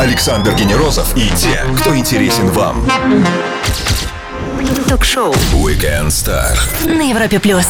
Александр Генерозов и те, кто интересен вам. Ток-шоу Weekend Star. на Европе плюс.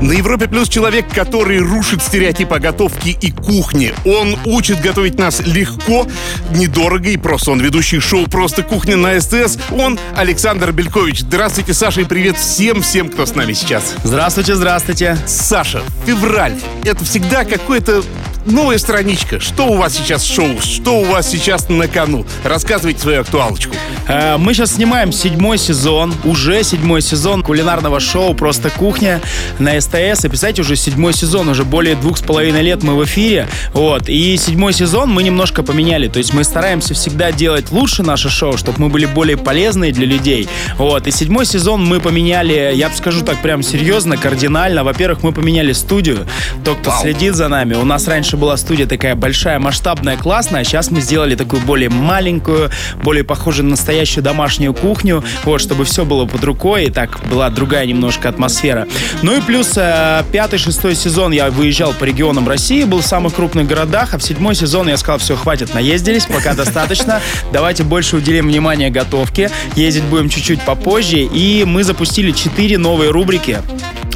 На Европе Плюс человек, который рушит стереотипы о готовке и кухне. Он учит готовить нас легко, недорого и просто. Он ведущий шоу «Просто кухня» на СТС. Он Александр Белькович. Здравствуйте, Саша, и привет всем-всем, кто с нами сейчас. Здравствуйте, здравствуйте. Саша, февраль. Это всегда какое-то новая страничка. Что у вас сейчас в шоу? Что у вас сейчас на кону? Рассказывайте свою актуалочку. Э, Мы сейчас снимаем седьмой сезон, уже седьмой сезон кулинарного шоу «Просто кухня» на СТС. И, представляете, уже седьмой сезон, уже более двух с половиной лет мы в эфире. Вот. И седьмой сезон мы немножко поменяли. То есть мы стараемся всегда делать лучше наше шоу, чтобы мы были более полезны для людей. Вот. И седьмой сезон мы поменяли, я бы скажу так прям серьезно, кардинально. Во-первых, мы поменяли студию. Тот, кто Вау. следит за нами. У нас раньше была студия такая большая, масштабная, классная, а сейчас мы сделали такую более маленькую, более похожую на настоящую домашнюю кухню, вот, чтобы все было под рукой, и так была другая немножко атмосфера. Ну и плюс э, пятый, шестой сезон я выезжал по регионам России, был в самых крупных городах, а в седьмой сезон я сказал, все, хватит, наездились, пока достаточно, давайте больше уделим внимание готовке, ездить будем чуть-чуть попозже, и мы запустили четыре новые рубрики,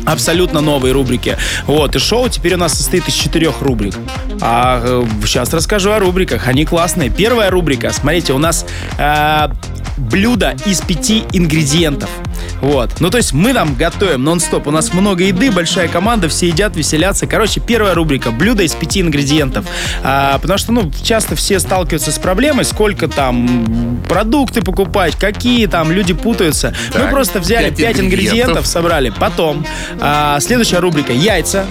абсолютно новые рубрики. Вот, и шоу теперь у нас состоит из четырех рубрик. А сейчас расскажу о рубриках. Они классные. Первая рубрика, смотрите, у нас э, блюдо из пяти ингредиентов. Вот. Ну, то есть мы там готовим нон-стоп. У нас много еды, большая команда, все едят, веселятся. Короче, первая рубрика. Блюдо из пяти ингредиентов. А, потому что, ну, часто все сталкиваются с проблемой, сколько там продукты покупать, какие там, люди путаются. Мы Так, просто взяли пять ингредиентов. ингредиентов, собрали. Потом, а, следующая рубрика яйца.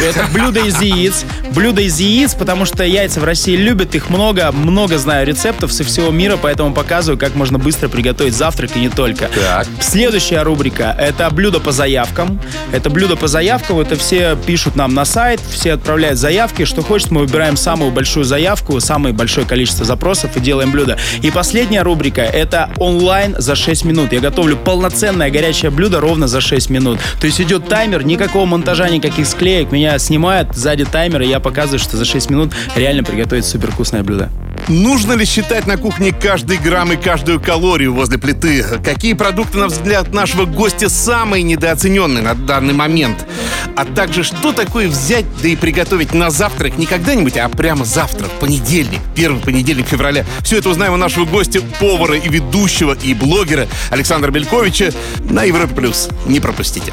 Это блюдо из яиц. Блюдо из яиц, потому что яйца в России любят, их много, много знаю рецептов со всего мира, поэтому показываю, как можно быстро приготовить завтрак и не только. Так. Следующая рубрика — это блюдо по заявкам. Это блюдо по заявкам, это все пишут нам на сайт, все отправляют заявки, что хочет, мы выбираем самую большую заявку, самое большое количество запросов и делаем блюдо. И последняя рубрика — это онлайн за 6 минут. Я готовлю полноценное горячее блюдо ровно за 6 минут. То есть идет таймер, никакого монтажа, никаких склеек, меня снимают сзади таймера, и я показываю, что за 6 минут реально приготовить супер вкусное блюдо. Нужно ли считать на кухне каждый грамм и каждую калорию возле плиты? Какие продукты, на взгляд нашего гостя, самые недооцененные на данный момент? А также, что такое взять, да и приготовить на завтрак не когда-нибудь, а прямо завтра, в понедельник, первый понедельник февраля. Все это узнаем у нашего гостя, повара и ведущего, и блогера Александра Бельковича на Европе+. плюс. Не пропустите.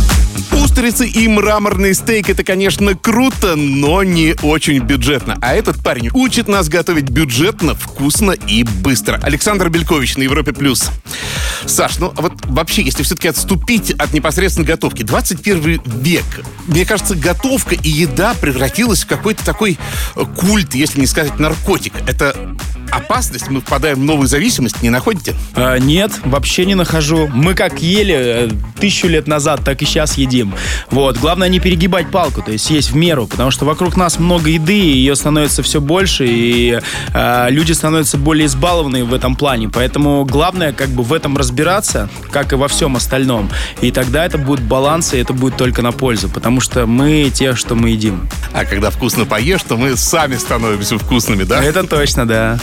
Устрицы и мраморный стейк это, конечно, круто, но не очень бюджетно. А этот парень учит нас готовить бюджетно, вкусно и быстро. Александр Белькович на Европе плюс. Саш, ну а вот вообще, если все-таки отступить от непосредственно готовки, 21 век, мне кажется, готовка и еда превратилась в какой-то такой культ, если не сказать наркотик. Это опасность, мы впадаем в новую зависимость, не находите? А, нет, вообще не нахожу. Мы как ели э, тысячу лет назад, так и сейчас едим. Вот. Главное не перегибать палку, то есть есть в меру, потому что вокруг нас много еды, и ее становится все больше, и э, люди становятся более избалованные в этом плане. Поэтому главное как бы в этом разбираться, как и во всем остальном. И тогда это будет баланс, и это будет только на пользу, потому что мы те, что мы едим. А когда вкусно поешь, то мы сами становимся вкусными, да? Это точно, да.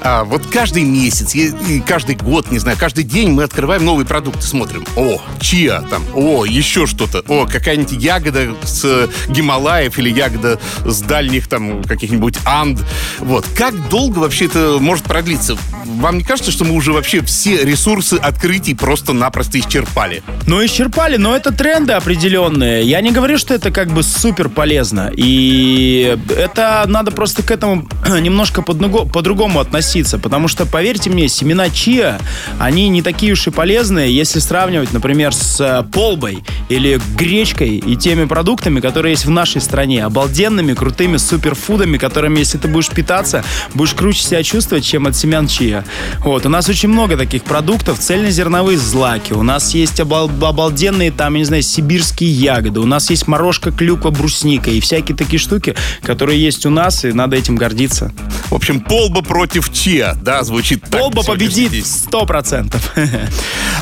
А, вот каждый месяц, и, и каждый год, не знаю, каждый день мы открываем новые продукты, смотрим. О, чиа там, о, еще что-то. О, какая-нибудь ягода с э, Гималаев или ягода с дальних там каких-нибудь Анд. Вот. Как долго вообще это может продлиться? Вам не кажется, что мы уже вообще все ресурсы открытий просто-напросто исчерпали? Ну, исчерпали, но это тренды определенные. Я не говорю, что это как бы супер полезно. И это надо просто к этому немножко по-друго- по-другому относиться. Потому что, поверьте мне, семена чиа, они не такие уж и полезные, если сравнивать, например, с э, полбой или гречкой и теми продуктами, которые есть в нашей стране. Обалденными, крутыми суперфудами, которыми, если ты будешь питаться, будешь круче себя чувствовать, чем от семян чиа. Вот. У нас очень много таких продуктов. Цельнозерновые злаки. У нас есть обал- обалденные, там, я не знаю, сибирские ягоды. У нас есть морожка, клюква, брусника и всякие такие штуки, которые есть у нас, и надо этим гордиться. В общем, полба против против Чиа, да, звучит так. Сегодня победит сто процентов.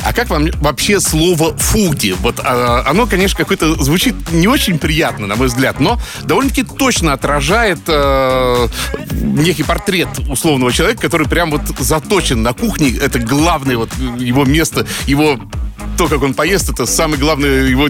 А как вам вообще слово «фуди»? Вот а, оно, конечно, какое-то звучит не очень приятно, на мой взгляд, но довольно-таки точно отражает э, некий портрет условного человека, который прям вот заточен на кухне. Это главное вот его место, его то, как он поест, это самый главный, его,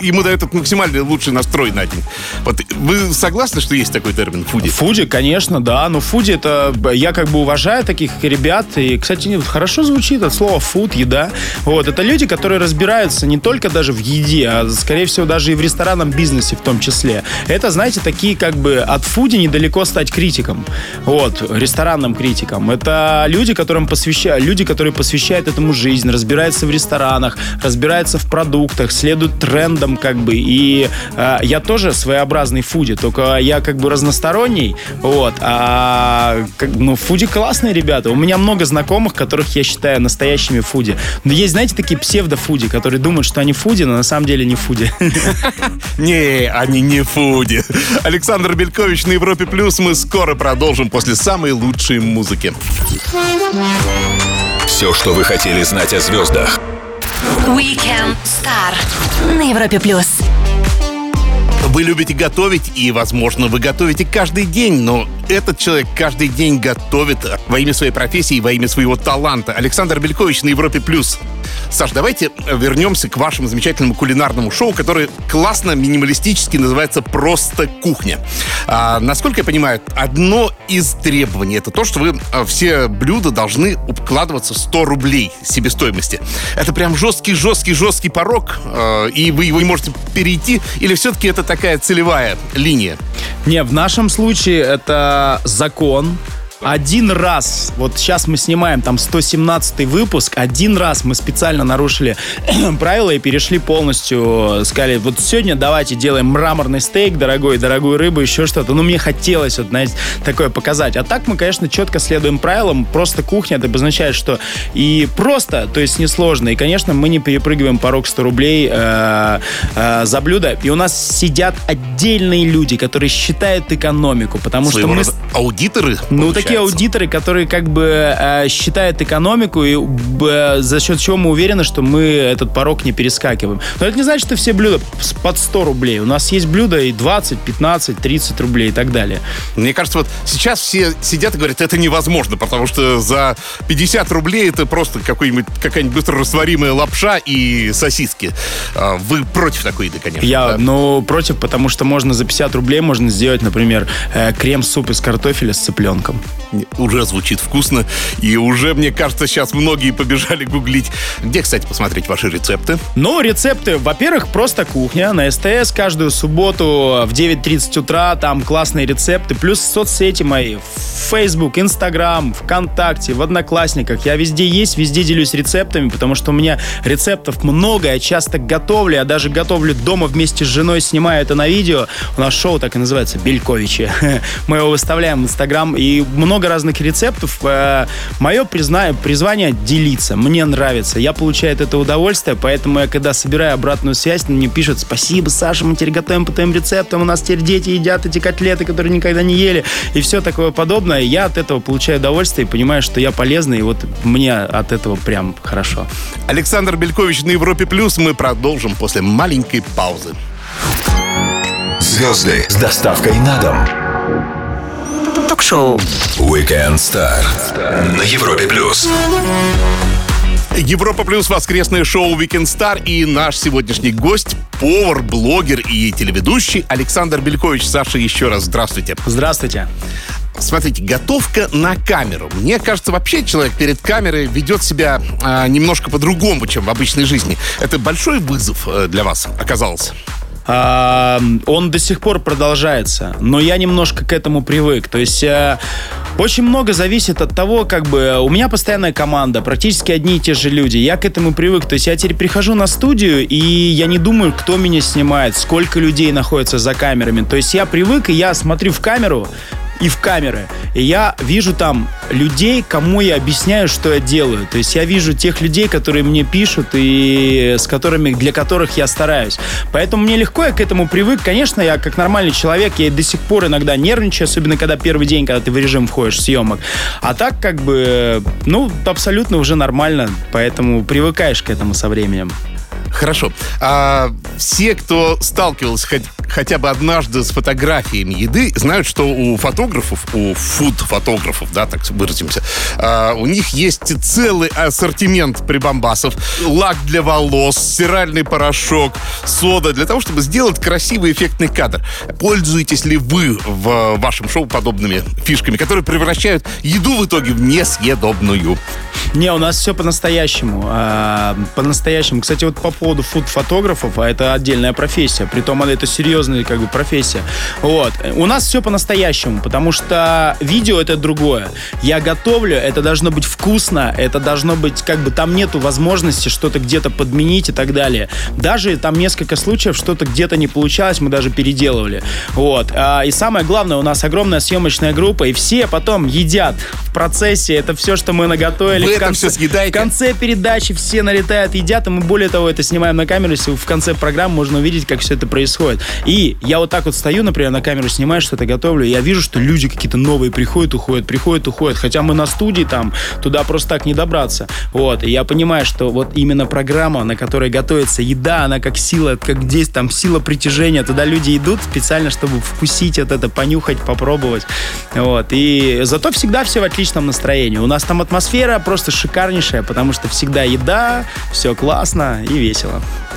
ему дает этот максимальный лучший настрой на день. Вот вы согласны, что есть такой термин «фуди»? Фуди, конечно, да. Но фуди это... Я как бы уважаю таких ребят. И, кстати, хорошо звучит от слова фуд, еда. Вот. Это люди, которые разбираются не только даже в еде, а, скорее всего, даже и в ресторанном бизнесе в том числе. Это, знаете, такие как бы от фуди недалеко стать критиком. Вот. Ресторанным критиком. Это люди, которым посвящают... Люди, которые посвящают этому жизнь, разбираются в ресторанах, разбираются в продуктах, следуют трендам как бы. И э, я тоже своеобразный фуди, только я как бы разносторонний. Вот. А как, ну, фуди классные ребята. У меня много знакомых, которых я считаю настоящими фуди. Но есть, знаете, такие псевдо-фуди, которые думают, что они фуди, но на самом деле не фуди. Не, они не фуди. Александр Белькович на Европе Плюс. Мы скоро продолжим после самой лучшей музыки. Все, что вы хотели знать о звездах. Weekend Star на Европе плюс. Вы любите готовить, и, возможно, вы готовите каждый день, но этот человек каждый день готовит во имя своей профессии, во имя своего таланта. Александр Белькович на Европе+. плюс. Саш, давайте вернемся к вашему замечательному кулинарному шоу, которое классно, минималистически называется «Просто кухня». А, насколько я понимаю, одно из требований — это то, что вы а, все блюда должны укладываться 100 рублей себестоимости. Это прям жесткий-жесткий-жесткий порог, а, и вы его не можете перейти, или все-таки это такая целевая линия? Не, в нашем случае это закон, один раз, вот сейчас мы снимаем там 117 выпуск, один раз мы специально нарушили правила и перешли полностью, сказали, вот сегодня давайте делаем мраморный стейк, дорогой, дорогую рыбу, еще что-то. Ну, мне хотелось вот, знаете, такое показать. А так мы, конечно, четко следуем правилам. Просто кухня, это обозначает, что и просто, то есть несложно. И, конечно, мы не перепрыгиваем порог 100 рублей э, э, за блюдо. И у нас сидят отдельные люди, которые считают экономику, потому Своего что мы... рода аудиторы, Ну, такие получается. аудиторы, которые как бы э, считают экономику, и б, за счет чего мы уверены, что мы этот порог не перескакиваем. Но это не значит, что все блюда под 100 рублей. У нас есть блюда и 20, 15, 30 рублей и так далее. Мне кажется, вот сейчас все сидят и говорят, это невозможно, потому что за 50 рублей это просто какой-нибудь, какая-нибудь быстрорастворимая лапша и сосиски. А, Вы против такой еды, конечно. Я, да? ну, против, потому что можно за 50 рублей можно сделать, например, э, крем-суп из картофеля с цыпленком. Уже звучит вкусно, и уже, мне кажется, сейчас многие побежали гуглить. Где, кстати, посмотреть ваши рецепты? Ну, рецепты, во-первых, просто кухня на СТС каждую субботу в 9.30 утра, там классные рецепты, плюс соцсети мои, Facebook, Instagram, ВКонтакте, в Одноклассниках. Я везде есть, везде делюсь рецептами, потому что у меня рецептов много, я часто готовлю, я даже готовлю дома вместе с женой, снимаю это на видео. У нас шоу так и называется, Бельковичи. Мы его выставляем в Инстаграм, и много разных рецептов. Мое призна... призвание делиться. Мне нравится. Я получаю от этого удовольствие, поэтому я, когда собираю обратную связь, мне пишут, спасибо, Саша, мы теперь готовим по твоим рецептам, у нас теперь дети едят эти котлеты, которые никогда не ели, и все такое подобное. Я от этого получаю удовольствие и понимаю, что я полезный, и вот мне от этого прям хорошо. Александр Белькович на Европе Плюс. Мы продолжим после маленькой паузы. Звезды с доставкой на дом. Ток-шоу. Weekend Star на Европе Плюс. Европа Плюс воскресное шоу Weekend Star и наш сегодняшний гость повар, блогер и телеведущий Александр Белькович. Саша, еще раз здравствуйте. Здравствуйте. Смотрите, готовка на камеру. Мне кажется, вообще человек перед камерой ведет себя а, немножко по-другому, чем в обычной жизни. Это большой вызов э, для вас оказался. А, он до сих пор продолжается, но я немножко к этому привык. То есть э, очень много зависит от того, как бы у меня постоянная команда, практически одни и те же люди. Я к этому привык. То есть я теперь прихожу на студию, и я не думаю, кто меня снимает, сколько людей находится за камерами. То есть я привык, и я смотрю в камеру, и в камеры. И я вижу там людей, кому я объясняю, что я делаю. То есть я вижу тех людей, которые мне пишут и с которыми, для которых я стараюсь. Поэтому мне легко, я к этому привык. Конечно, я как нормальный человек, я до сих пор иногда нервничаю, особенно когда первый день, когда ты в режим входишь съемок. А так как бы, ну, абсолютно уже нормально, поэтому привыкаешь к этому со временем. Хорошо. А все, кто сталкивался хоть, хотя бы однажды с фотографиями еды, знают, что у фотографов, у фуд-фотографов, да, так выразимся, а, у них есть целый ассортимент прибамбасов. Лак для волос, стиральный порошок, сода, для того, чтобы сделать красивый эффектный кадр. Пользуетесь ли вы в вашем шоу подобными фишками, которые превращают еду в итоге в несъедобную? Не, у нас все по-настоящему. А, по-настоящему. Кстати, вот по поводу фуд-фотографов, а это отдельная профессия. Притом это серьезная как бы профессия. Вот. У нас все по-настоящему, потому что видео это другое. Я готовлю, это должно быть вкусно, это должно быть как бы там нету возможности что-то где-то подменить и так далее. Даже там несколько случаев что-то где-то не получалось, мы даже переделывали. Вот. А, и самое главное, у нас огромная съемочная группа, и все потом едят в процессе. Это все, что мы наготовили. Вы в конце, это все съедаете? В конце передачи все налетают, едят, и мы более того это снимаем на камеру, если в конце программы можно увидеть, как все это происходит. И я вот так вот стою, например, на камеру снимаю, что-то готовлю, и я вижу, что люди какие-то новые приходят, уходят, приходят, уходят. Хотя мы на студии там, туда просто так не добраться. Вот. И я понимаю, что вот именно программа, на которой готовится еда, она как сила, как здесь там сила притяжения. Туда люди идут специально, чтобы вкусить вот это, понюхать, попробовать. Вот. И зато всегда все в отличном настроении. У нас там атмосфера просто шикарнейшая, потому что всегда еда, все классно и весело.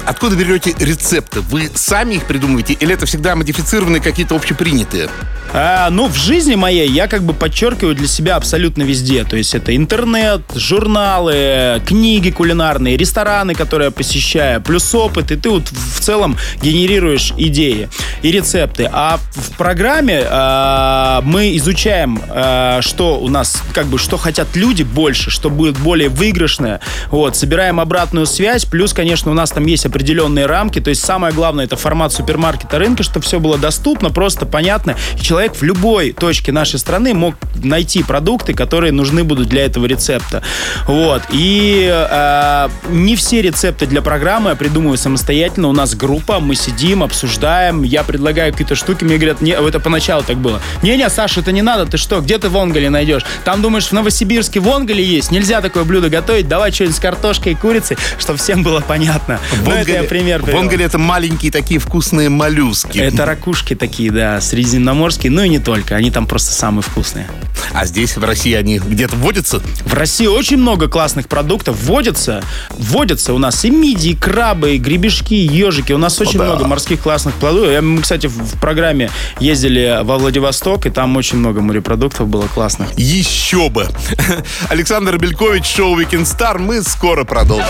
Откуда берете рецепты? Вы сами их придумываете или это всегда модифицированные какие-то общепринятые? А, ну, в жизни моей я как бы подчеркиваю для себя абсолютно везде. То есть это интернет, журналы, книги кулинарные, рестораны, которые я посещаю, плюс опыт, и ты вот в целом генерируешь идеи и рецепты. А в программе а, мы изучаем, а, что у нас, как бы, что хотят люди больше, что будет более выигрышное. Вот, собираем обратную связь, плюс, конечно, у нас там есть определенные рамки, то есть самое главное это формат супермаркета рынка, чтобы все было доступно, просто понятно, и человек в любой точке нашей страны мог найти продукты, которые нужны будут для этого рецепта. Вот. И э, не все рецепты для программы я придумываю самостоятельно. У нас группа, мы сидим, обсуждаем, я предлагаю какие-то штуки, мне говорят, не, это поначалу так было. Не-не, Саша, это не надо, ты что, где ты в Онгале найдешь? Там, думаешь, в Новосибирске в Онгале есть, нельзя такое блюдо готовить, давай что-нибудь с картошкой и курицей, чтобы всем было понятно. В Ну, это я пример в привел. Онгале это маленькие такие вкусные моллюски. Это ракушки такие, да, средиземноморские, ну и не только, они там просто самые вкусные. А здесь, в России, они где-то водятся? В России очень много классных продуктов вводятся. Вводятся у нас и мидии, и крабы, и гребешки, и ежики. У нас очень да. много морских классных плодов. Я- Мы, кстати, в в программе ездили во Владивосток, и там очень много морепродуктов было классных. Еще бы! Александр Белькович, шоу Weekend Star. Мы скоро продолжим.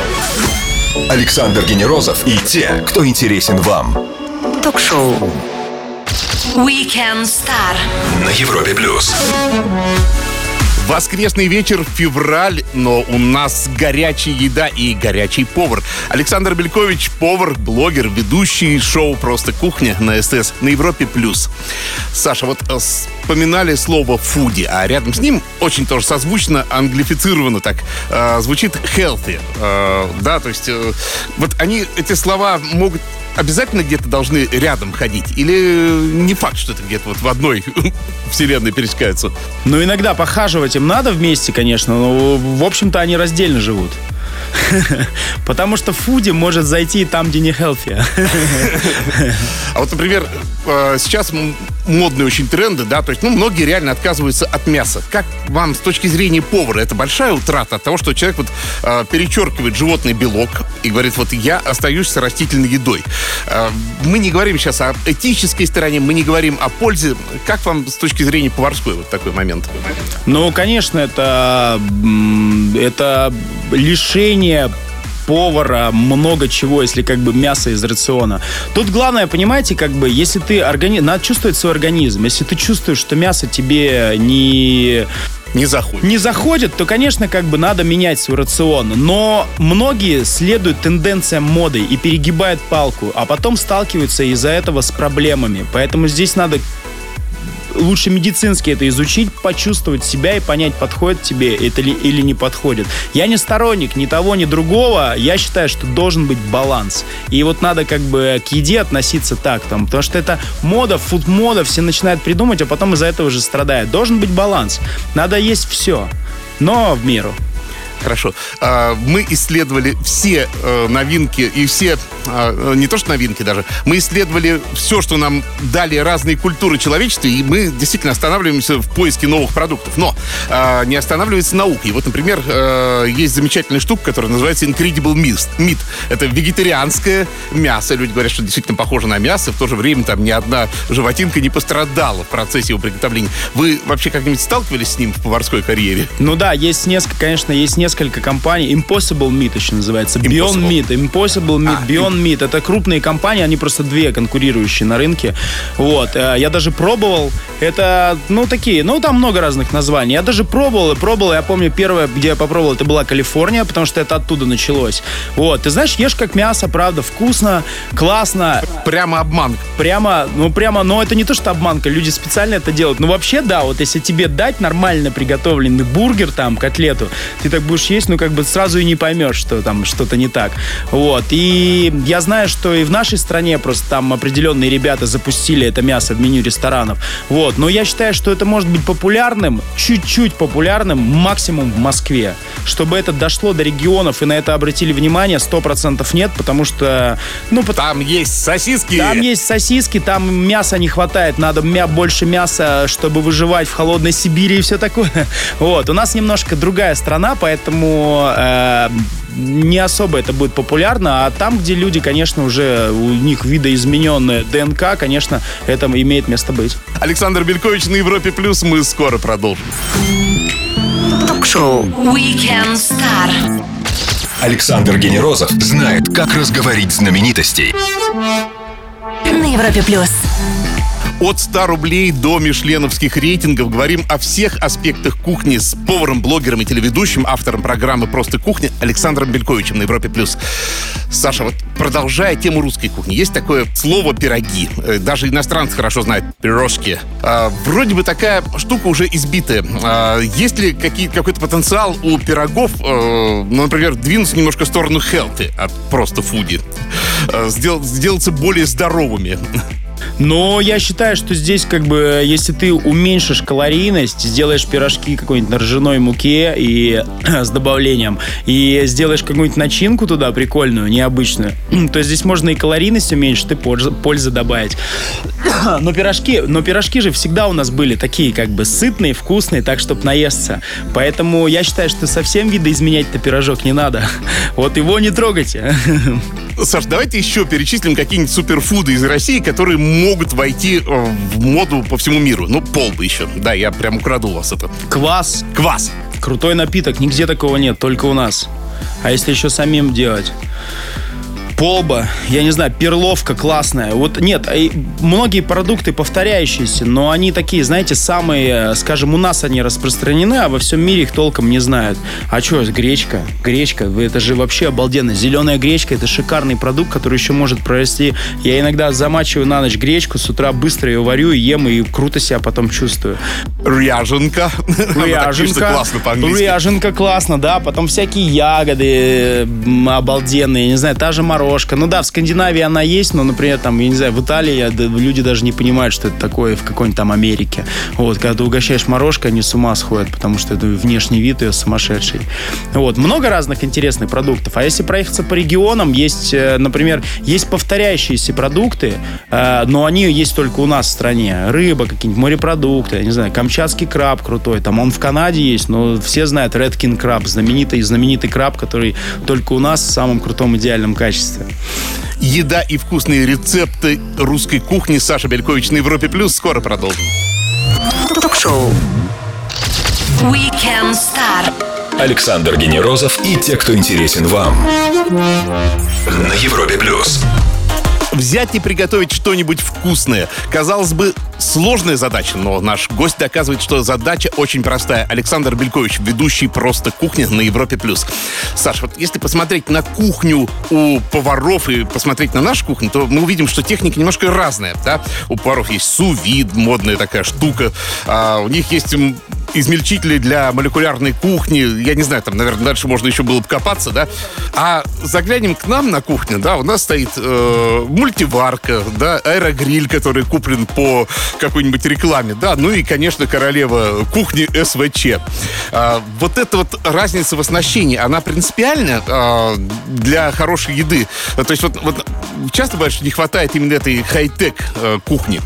Александр Генерозов и те, кто интересен вам. Ток-шоу. Weekend Star. На Европе плюс. Воскресный вечер, февраль, но у нас горячая еда и горячий повар. Александр Белькович, повар, блогер, ведущий шоу «Просто кухня» на СТС на Европе+. плюс. Саша, вот э, вспоминали слово «фуди», а рядом с ним очень тоже созвучно, англифицировано так, э, звучит «healthy». Э, да, то есть э, вот они, эти слова могут обязательно где-то должны рядом ходить? Или не факт, что это где-то вот в одной вселенной пересекаются? Ну, иногда похаживать им надо вместе, конечно, но, в общем-то, они раздельно живут. Потому что фуди может зайти там, где не healthy. А вот, например, э, сейчас модные очень тренды, да, то есть, ну, многие реально отказываются от мяса. Как вам с точки зрения повара, это большая утрата от того, что человек вот э, перечеркивает животный белок и говорит, вот я остаюсь с растительной едой. Э, Мы не говорим сейчас о этической стороне, мы не говорим о пользе. Как вам с точки зрения поварской вот такой момент? Ну, конечно, это, это лишение повара много чего, если как бы мясо из рациона. Тут главное, понимаете, как бы, если ты органи... надо чувствовать свой организм. Если ты чувствуешь, что мясо тебе не Не заходит. не заходит, то, конечно, как бы надо менять свой рацион. Но многие следуют тенденциям моды и перегибают палку, а потом сталкиваются из-за этого с проблемами. Поэтому здесь надо лучше медицински это изучить, почувствовать себя и понять, подходит тебе это ли, или не подходит. Я не сторонник ни того, ни другого. Я считаю, что должен быть баланс. И вот надо как бы к еде относиться так, там, потому что это мода, фуд-мода, все начинают придумать, а потом из-за этого же страдают. Должен быть баланс. Надо есть все, но в меру. Хорошо. А, мы исследовали все э, новинки и все, а, не то что новинки даже, мы исследовали все, что нам дали разные культуры человечества, и мы действительно останавливаемся в поиске новых продуктов. Но а, не останавливается наука. И вот, например, э, есть замечательная штука, которая называется Incredible Meat. Это вегетарианское мясо. Люди говорят, что действительно похоже на мясо, в то же время там ни одна животинка не пострадала в процессе его приготовления. Вы вообще как-нибудь сталкивались с ним в поварской карьере? Ну да, есть несколько, конечно, есть несколько несколько компаний. Impossible Meat еще называется. Beyond Meat. Impossible Meat, а, Beyond. Meat. Это крупные компании, они просто две конкурирующие на рынке. Вот. Э, я даже пробовал. Это, ну, такие, ну, там много разных названий. Я даже пробовал и пробовал. Я помню, первое, где я попробовал, это была Калифорния, потому что это оттуда началось. Вот. Ты знаешь, ешь как мясо, правда, вкусно, классно. Прямо обман. Прямо, ну, прямо, но это не то, что обманка. Люди специально это делают. Ну, вообще, да, вот если тебе дать нормально приготовленный бургер, там, котлету, ты так будешь есть, ну, как бы сразу и не поймешь, что там что-то не так. Вот. И я знаю, что и в нашей стране просто там определенные ребята запустили это мясо в меню ресторанов. Вот. Но я считаю, что это может быть популярным, чуть-чуть популярным, максимум в Москве. Чтобы это дошло до регионов и на это обратили внимание, 100% нет, потому что... Ну, там есть сосиски. Там есть сосиски, там мяса не хватает, надо мя больше мяса, чтобы выживать в холодной Сибири и все такое. Вот. У нас немножко другая страна, поэтому поэтому э, не особо это будет популярно, а там, где люди, конечно, уже у них видоизмененная ДНК, конечно, это имеет место быть. Александр Белькович на Европе Плюс, мы скоро продолжим. Ток-шоу Weekend Star. Александр Генерозов знает, как разговорить знаменитостей. На Европе Плюс. От 100 рублей до мишленовских рейтингов говорим о всех аспектах кухни с поваром, блогером и телеведущим, автором программы «Просто кухня» Александром Бельковичем на Европе+. плюс. Саша, вот продолжая тему русской кухни, есть такое слово «пироги». Э, даже иностранцы хорошо знают «пирожки». А, вроде бы такая штука уже избитая. А, есть ли какие, какой-то потенциал у пирогов, э, ну, например, двинуться немножко в сторону healthy от просто фуди? Э, сдел, сделаться более здоровыми? Но я считаю, что здесь как бы, если ты уменьшишь калорийность, сделаешь пирожки какой-нибудь на ржаной муке и с добавлением, и сделаешь какую-нибудь начинку туда прикольную, необычную, то здесь можно и калорийность уменьшить, и пользы добавить. Но пирожки, но пирожки же всегда у нас были такие как бы сытные, вкусные, так, чтобы наесться. Поэтому я считаю, что совсем видоизменять-то пирожок не надо. Вот его не трогайте. Саш, давайте еще перечислим какие-нибудь суперфуды из России, которые могут войти э, в моду по всему миру. Ну, полбы еще. Да, я прям украду у вас это. Квас. Квас. Крутой напиток, нигде такого нет, только у нас. А если еще самим делать? Полба, я не знаю, перловка классная. Вот нет, многие продукты повторяющиеся, но они такие, знаете, самые, скажем, у нас они распространены, а во всем мире их толком не знают. А что, гречка? Гречка, это же вообще обалденно. Зеленая гречка, это шикарный продукт, который еще может прорасти. Я иногда замачиваю на ночь гречку, с утра быстро ее варю и ем, и круто себя потом чувствую. Ряженка. Ряженка. классно по-английски. Ряженка классно, да. Потом всякие ягоды обалденные, не знаю, та же мороженое дорожка. Ну да, в Скандинавии она есть, но, например, там, я не знаю, в Италии люди даже не понимают, что это такое в какой-нибудь там Америке. Вот, когда ты угощаешь морожкой, они с ума сходят, потому что это внешний вид ее сумасшедший. Вот, много разных интересных продуктов. А если проехаться по регионам, есть, э, например, есть повторяющиеся продукты, э, но они есть только у нас в стране. Рыба, какие-нибудь морепродукты, я не знаю, камчатский краб крутой, там он в Канаде есть, но все знают Red King краб, знаменитый, знаменитый краб, который только у нас в самом крутом идеальном качестве удовольствие. Еда и вкусные рецепты русской кухни Саша Белькович на Европе Плюс. Скоро продолжим. Ток-шоу Weekend Star. Александр Генерозов и те, кто интересен вам. На Европе Плюс. Взять и приготовить что-нибудь вкусное. Казалось бы, сложная задача, но наш гость доказывает, что задача очень простая. Александр Белькович, ведущий «Просто кухня» на Европе+. плюс. Саш, вот если посмотреть на кухню у поваров и посмотреть на нашу кухню, то мы увидим, что техника немножко разная. Да? У поваров есть сувид, модная такая штука. А у них есть измельчители для молекулярной кухни. Я не знаю, там, наверное, дальше можно еще было бы копаться, да. А заглянем к нам на кухню, да, у нас стоит э, мультиварка, да, аэрогриль, который куплен по какой-нибудь рекламе, да, ну и, конечно, королева кухни СВЧ. А, вот эта вот разница в оснащении, она принципиальна а, для хорошей еды. То есть вот, вот часто что не хватает именно этой хай-тек э, кухни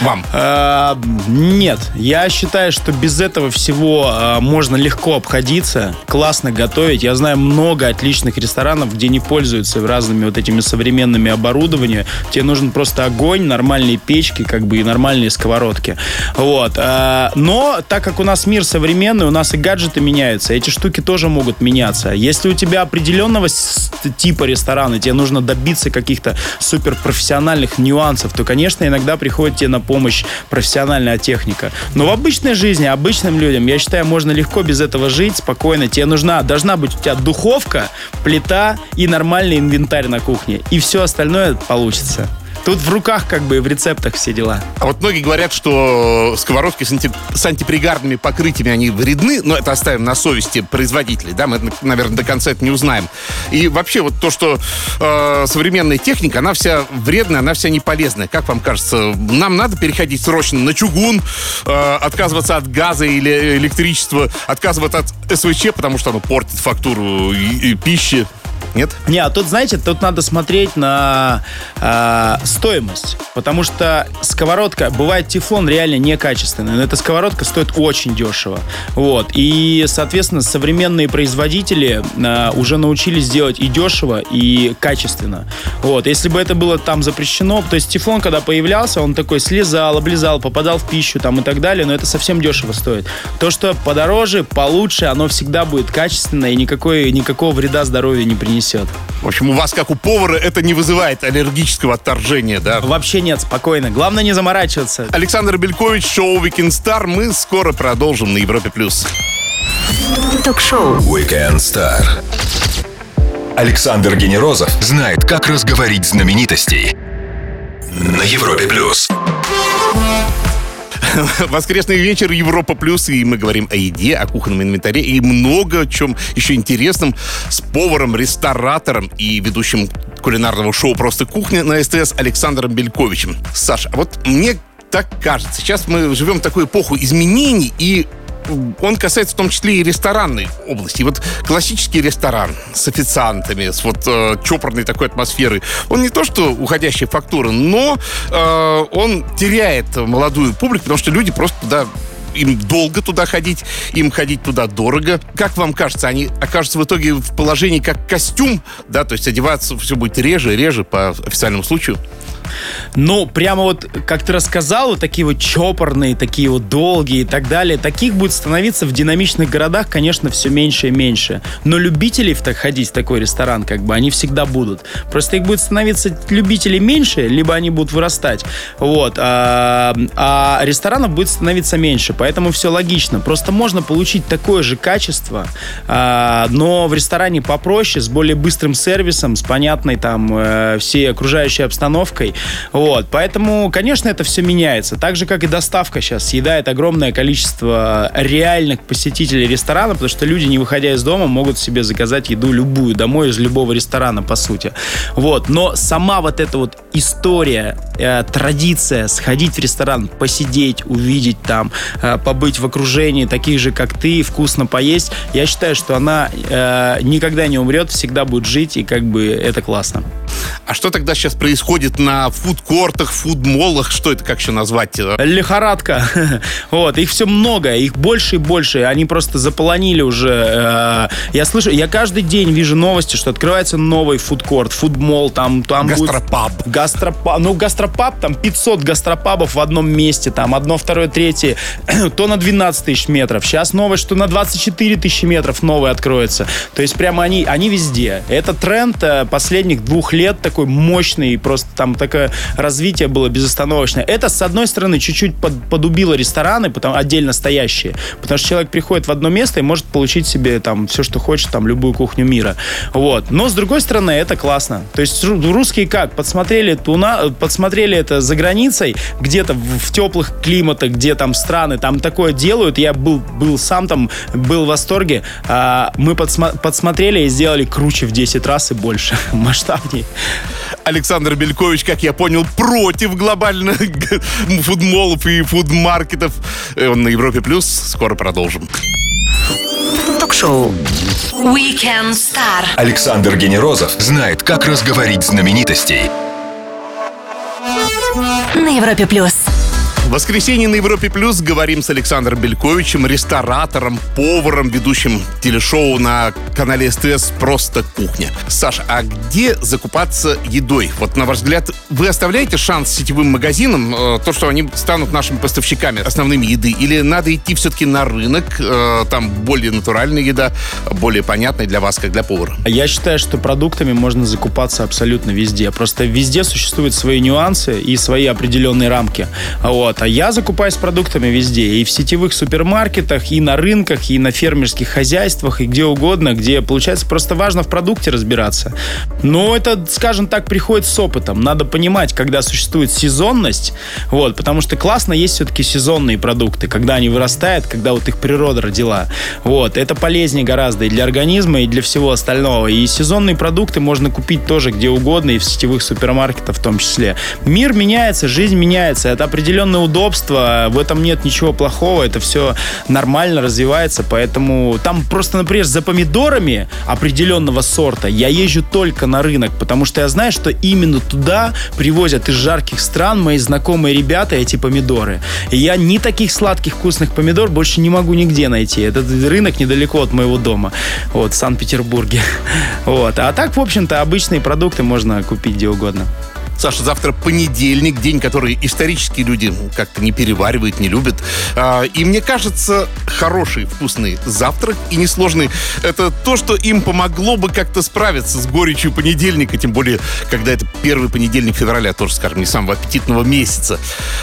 вам? А, нет, я считаю, что без этого всего а, можно легко обходиться, классно готовить. Я знаю много отличных ресторанов, где не пользуются разными вот этими современными оборудованиями. Тебе нужен просто огонь, нормальные печки, как бы и нормальные сковородки. Вот. А, но так как у нас мир современный, у нас и гаджеты меняются, эти штуки тоже могут меняться. Если у тебя определенного типа ресторана, тебе нужно добиться каких-то суперпрофессиональных нюансов, то, конечно, иногда приходит тебе на помощь профессиональная техника. Но в обычной жизни, обычным людям, я считаю, можно легко без этого жить спокойно. Тебе нужна, должна быть у тебя духовка, плита и нормальный инвентарь на кухне. И все остальное получится. Тут в руках как бы в рецептах все дела. А вот многие говорят, что сковородки с, анти... с антипригарными покрытиями, они вредны, но это оставим на совести производителей, да, мы, наверное, до конца это не узнаем. И вообще вот то, что э, современная техника, она вся вредная, она вся не полезная. Как вам кажется, нам надо переходить срочно на чугун, э, отказываться от газа или электричества, отказываться от СВЧ, потому что оно портит фактуру и, и пищи? Нет? Не, а тут, знаете, тут надо смотреть на э, стоимость. Потому что сковородка, бывает тефлон реально некачественный, но эта сковородка стоит очень дешево. Вот. И, соответственно, современные производители э, уже научились делать и дешево, и качественно. Вот. Если бы это было там запрещено, то есть тефлон, когда появлялся, он такой слезал, облизал, попадал в пищу там и так далее, но это совсем дешево стоит. То, что подороже, получше, оно всегда будет качественно и никакой, никакого вреда здоровью не принесет несет. В общем, у вас, как у повара, это не вызывает аллергического отторжения, да? Вообще нет, спокойно. Главное не заморачиваться. Александр Белькович, шоу Weekend Star. Мы скоро продолжим на Европе+. плюс. Ток-шоу Weekend Star. Александр Генерозов знает, как разговорить знаменитостей на Европе+. плюс. Воскресный вечер Европа Плюс, и мы говорим о еде, о кухонном инвентаре и много чем еще интересном с поваром, ресторатором и ведущим кулинарного шоу «Просто кухня» на СТС Александром Бельковичем. Саша, вот мне так кажется. Сейчас мы живем в такую эпоху изменений, и он касается в том числе и ресторанной области. вот классический ресторан с официантами, с вот э, чопорной такой атмосферой, он не то что уходящая фактура, но э, он теряет молодую публику, потому что люди просто туда им долго туда ходить, им ходить туда дорого. Как вам кажется, они окажутся в итоге в положении как костюм, да, то есть одеваться все будет реже и реже по официальному случаю? Ну, прямо вот, как ты рассказал, вот такие вот чопорные, такие вот долгие и так далее, таких будет становиться в динамичных городах, конечно, все меньше и меньше. Но любителей в так ходить в такой ресторан, как бы, они всегда будут. Просто их будет становиться любителей меньше, либо они будут вырастать. Вот. А, а ресторанов будет становиться меньше, поэтому все логично. Просто можно получить такое же качество, а, но в ресторане попроще, с более быстрым сервисом, с понятной там э, всей окружающей обстановкой. Вот, поэтому, конечно, это все меняется. Так же, как и доставка сейчас съедает огромное количество реальных посетителей ресторана, потому что люди, не выходя из дома, могут себе заказать еду любую домой из любого ресторана, по сути. Вот, но сама вот эта вот история, э, традиция сходить в ресторан, посидеть, увидеть там, э, побыть в окружении таких же, как ты, вкусно поесть, я считаю, что она э, никогда не умрет, всегда будет жить, и как бы это классно. А что тогда сейчас происходит на фудкортах, фудмолах, что это, как еще назвать? Лихорадка. Вот, их все много, их больше и больше. Они просто заполонили уже. Э, я слышу, я каждый день вижу новости, что открывается новый фудкорт, фудмол, там... там гастропаб. Будет... Гастропаб. Ну, гастропаб, там 500 гастропабов в одном месте, там одно, второе, третье. То на 12 тысяч метров. Сейчас новость, что на 24 тысячи метров новый откроется. То есть прямо они, они везде. Это тренд э, последних двух лет такой мощный, просто там такое развитие было безостановочное. Это, с одной стороны, чуть-чуть под, подубило рестораны, потом отдельно стоящие, потому что человек приходит в одно место и может получить себе там все, что хочет, там любую кухню мира. Вот. Но, с другой стороны, это классно. То есть русские как? Подсмотрели, туна, подсмотрели это за границей, где-то в, в теплых климатах, где там страны там такое делают. Я был, был сам там, был в восторге. А, мы подсма- подсмотрели и сделали круче в 10 раз и больше, масштабнее. Александр Белькович, как я понял, против глобальных фудмолов и фудмаркетов. Э, на Европе Плюс. Скоро продолжим. Ток-шоу Weekend Star. Александр Генерозов знает, как разговорить знаменитостей. На Европе Плюс. Воскресенье на Европе Плюс говорим с Александром Бельковичем, ресторатором, поваром, ведущим телешоу на канале СТС «Просто кухня». Саша, а где закупаться едой? Вот, на ваш взгляд, вы оставляете шанс сетевым магазинам, э, то, что они станут нашими поставщиками основными еды? Или надо идти все-таки на рынок, э, там более натуральная еда, более понятная для вас, как для повара? Я считаю, что продуктами можно закупаться абсолютно везде. Просто везде существуют свои нюансы и свои определенные рамки. Вот. А я закупаюсь продуктами везде. И в сетевых супермаркетах, и на рынках, и на фермерских хозяйствах, и где угодно, где, получается, просто важно в продукте разбираться. Но это, скажем так, приходит с опытом. Надо понимать, когда существует сезонность, вот, потому что классно есть все-таки сезонные продукты, когда они вырастают, когда вот их природа родила. Вот, это полезнее гораздо и для организма, и для всего остального. И сезонные продукты можно купить тоже где угодно, и в сетевых супермаркетах в том числе. Мир меняется, жизнь меняется, это определенный удобство, в этом нет ничего плохого, это все нормально развивается, поэтому там просто, например, за помидорами определенного сорта я езжу только на рынок, потому что я знаю, что именно туда привозят из жарких стран мои знакомые ребята эти помидоры. И я ни таких сладких вкусных помидор больше не могу нигде найти. Этот рынок недалеко от моего дома, вот, в Санкт-Петербурге. Вот. А так, в общем-то, обычные продукты можно купить где угодно. Саша, завтра понедельник, день, который исторически люди как-то не переваривают, не любят. А, и мне кажется, хороший, вкусный завтрак и несложный. Это то, что им помогло бы как-то справиться с горечью понедельника, тем более, когда это первый понедельник февраля, тоже, скажем, не самого аппетитного месяца.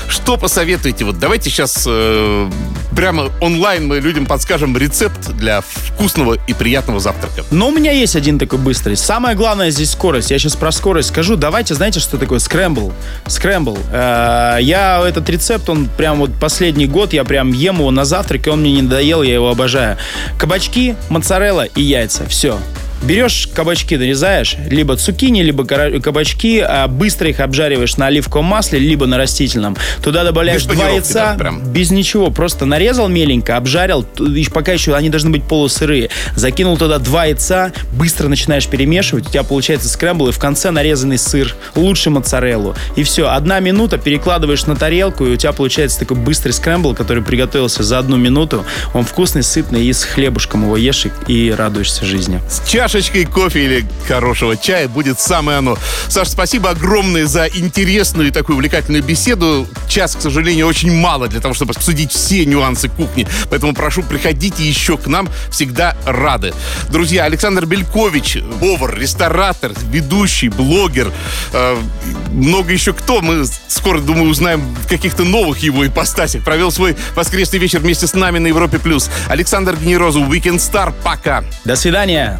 Что посоветуете? Вот давайте сейчас э, прямо онлайн мы людям подскажем рецепт для вкусного и приятного завтрака. Но у меня есть один такой быстрый. Самое главное здесь скорость. Я сейчас про скорость скажу. Давайте, знаете, что такое скрэмбл? Скрэмбл. Э, я этот рецепт, он прям вот последний год, я прям ем его на завтрак, и он мне не надоел, я его обожаю. Кабачки, моцарелла и яйца. Все. Берешь кабачки, нарезаешь, либо цукини, либо кабачки, а быстро их обжариваешь на оливковом масле, либо на растительном. Туда добавляешь Без два яйца, без ничего, просто нарезал меленько, обжарил, пока еще они должны быть полусырые. Закинул туда два яйца, быстро начинаешь перемешивать, у тебя получается скрэмбл, и в конце нарезанный сыр, лучше моцареллу. И все, одна минута, перекладываешь на тарелку, и у тебя получается такой быстрый скрэмбл, который приготовился за одну минуту. Он вкусный, сытный, и с хлебушком его ешь и, и радуешься жизни. С чашечкой кофе или хорошего чая будет самое оно. Саш, спасибо огромное за интересную и такую увлекательную беседу. Час, к сожалению, очень мало для того, чтобы обсудить все нюансы кухни. Поэтому прошу, приходите еще к нам. Всегда рады. Друзья, Александр Белькович, повар, ресторатор, ведущий, блогер. э, много еще кто. Мы скоро, думаю, узнаем каких-то новых его ипостасях. Провел свой воскресный вечер вместе с нами на Европе+. плюс. Александр Генерозов, Weekend Star. Пока. До свидания!